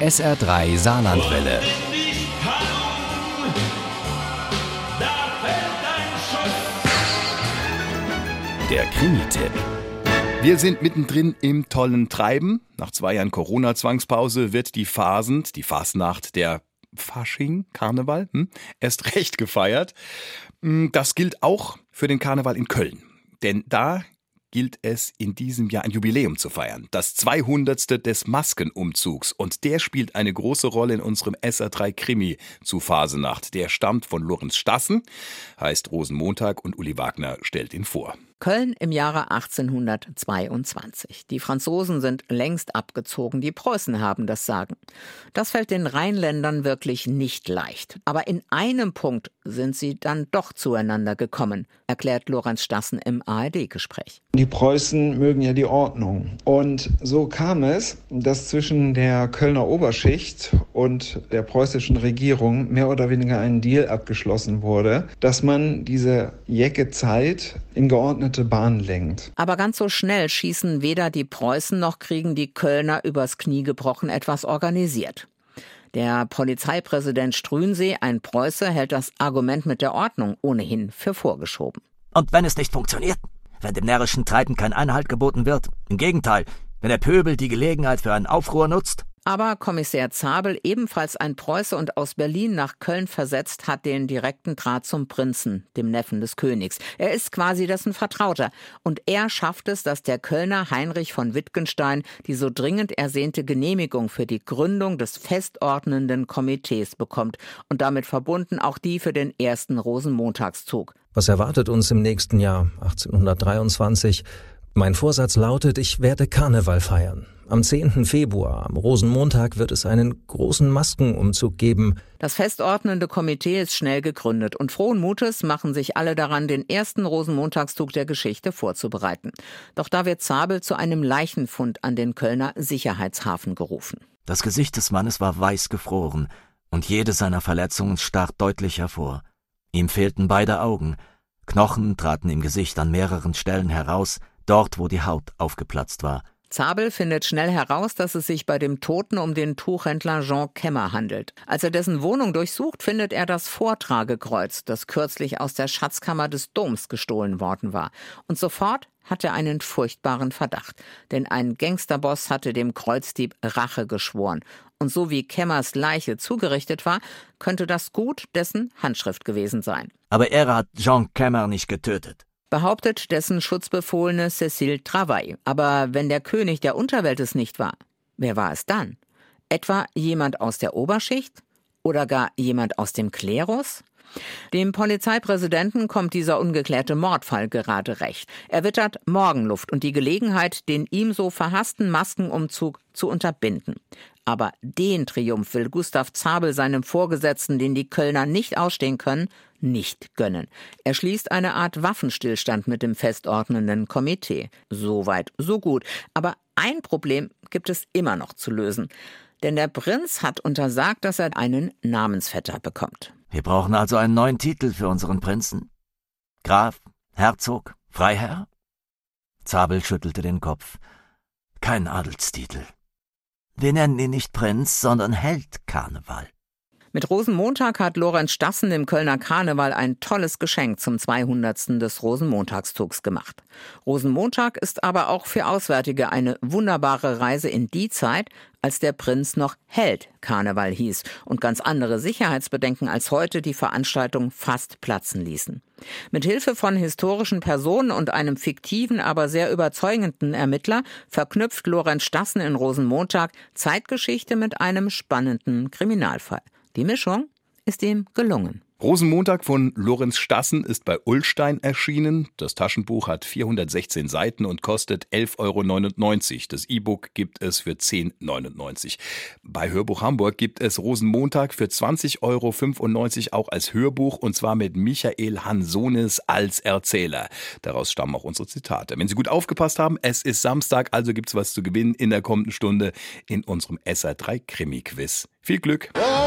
SR3 Saarlandwelle. Der Krimi-Tipp. Wir sind mittendrin im tollen Treiben. Nach zwei Jahren Corona-Zwangspause wird die Phasend, die Fastnacht, der Fasching, Karneval, hm, erst recht gefeiert. Hm, Das gilt auch für den Karneval in Köln. Denn da gilt es in diesem Jahr ein Jubiläum zu feiern. Das 200. des Maskenumzugs. Und der spielt eine große Rolle in unserem SR3 Krimi zu Phasenacht. Der stammt von Lorenz Stassen, heißt Rosenmontag und Uli Wagner stellt ihn vor. Köln im Jahre 1822. Die Franzosen sind längst abgezogen, die Preußen haben das Sagen. Das fällt den Rheinländern wirklich nicht leicht. Aber in einem Punkt sind sie dann doch zueinander gekommen, erklärt Lorenz Stassen im ARD-Gespräch. Die Preußen mögen ja die Ordnung. Und so kam es, dass zwischen der Kölner Oberschicht und der preußischen Regierung mehr oder weniger ein Deal abgeschlossen wurde, dass man diese jecke Zeit in geordnete Bahn lenkt. Aber ganz so schnell schießen weder die Preußen noch kriegen die Kölner übers Knie gebrochen etwas organisiert. Der Polizeipräsident Strünsee, ein Preuße, hält das Argument mit der Ordnung ohnehin für vorgeschoben. Und wenn es nicht funktioniert, wenn dem närrischen Treiben kein Einhalt geboten wird, im Gegenteil, wenn der Pöbel die Gelegenheit für einen Aufruhr nutzt, Aber Kommissär Zabel, ebenfalls ein Preuße und aus Berlin nach Köln versetzt, hat den direkten Draht zum Prinzen, dem Neffen des Königs. Er ist quasi dessen Vertrauter. Und er schafft es, dass der Kölner Heinrich von Wittgenstein die so dringend ersehnte Genehmigung für die Gründung des festordnenden Komitees bekommt und damit verbunden auch die für den ersten Rosenmontagszug. Was erwartet uns im nächsten Jahr, 1823? Mein Vorsatz lautet, ich werde Karneval feiern. Am 10. Februar, am Rosenmontag, wird es einen großen Maskenumzug geben. Das festordnende Komitee ist schnell gegründet und frohen Mutes machen sich alle daran, den ersten Rosenmontagszug der Geschichte vorzubereiten. Doch da wird Zabel zu einem Leichenfund an den Kölner Sicherheitshafen gerufen. das Gesicht des Mannes war weiß gefroren und jede seiner Verletzungen stach deutlich hervor. Ihm fehlten beide Augen, Knochen traten im Gesicht an mehreren Stellen heraus, dort wo die Haut aufgeplatzt war. Zabel findet schnell heraus, dass es sich bei dem Toten um den Tuchhändler Jean Kemmer handelt. Als er dessen Wohnung durchsucht, findet er das Vortragekreuz, das kürzlich aus der Schatzkammer des Doms gestohlen worden war. Und sofort hat er einen furchtbaren Verdacht. Denn ein Gangsterboss hatte dem Kreuzdieb Rache geschworen. Und so wie Kemmers Leiche zugerichtet war, könnte das Gut dessen Handschrift gewesen sein. Aber er hat Jean Kemmer nicht getötet. Behauptet dessen Schutzbefohlene Cécile Travail. Aber wenn der König der Unterwelt es nicht war, wer war es dann? Etwa jemand aus der Oberschicht? Oder gar jemand aus dem Klerus? Dem Polizeipräsidenten kommt dieser ungeklärte Mordfall gerade recht. Er wittert Morgenluft und die Gelegenheit, den ihm so verhassten Maskenumzug zu unterbinden. Aber den Triumph will Gustav Zabel seinem Vorgesetzten, den die Kölner nicht ausstehen können, nicht gönnen. Er schließt eine Art Waffenstillstand mit dem festordnenden Komitee. So weit, so gut. Aber ein Problem gibt es immer noch zu lösen. Denn der Prinz hat untersagt, dass er einen Namensvetter bekommt. Wir brauchen also einen neuen Titel für unseren Prinzen. Graf, Herzog, Freiherr? Zabel schüttelte den Kopf. Kein Adelstitel. Wir nennen ihn nicht Prinz, sondern Held Karneval. Mit Rosenmontag hat Lorenz Stassen dem Kölner Karneval ein tolles Geschenk zum 200. des Rosenmontagszugs gemacht. Rosenmontag ist aber auch für Auswärtige eine wunderbare Reise in die Zeit, als der Prinz noch Held Karneval hieß und ganz andere Sicherheitsbedenken als heute die Veranstaltung fast platzen ließen. Mit Hilfe von historischen Personen und einem fiktiven, aber sehr überzeugenden Ermittler verknüpft Lorenz Stassen in Rosenmontag Zeitgeschichte mit einem spannenden Kriminalfall. Die Mischung ist ihm gelungen. Rosenmontag von Lorenz Stassen ist bei Ullstein erschienen. Das Taschenbuch hat 416 Seiten und kostet 11,99 Euro. Das E-Book gibt es für 10,99 Euro. Bei Hörbuch Hamburg gibt es Rosenmontag für 20,95 Euro auch als Hörbuch und zwar mit Michael Hansonis als Erzähler. Daraus stammen auch unsere Zitate. Wenn Sie gut aufgepasst haben, es ist Samstag, also gibt's was zu gewinnen in der kommenden Stunde in unserem SR3 Krimi-Quiz. Viel Glück!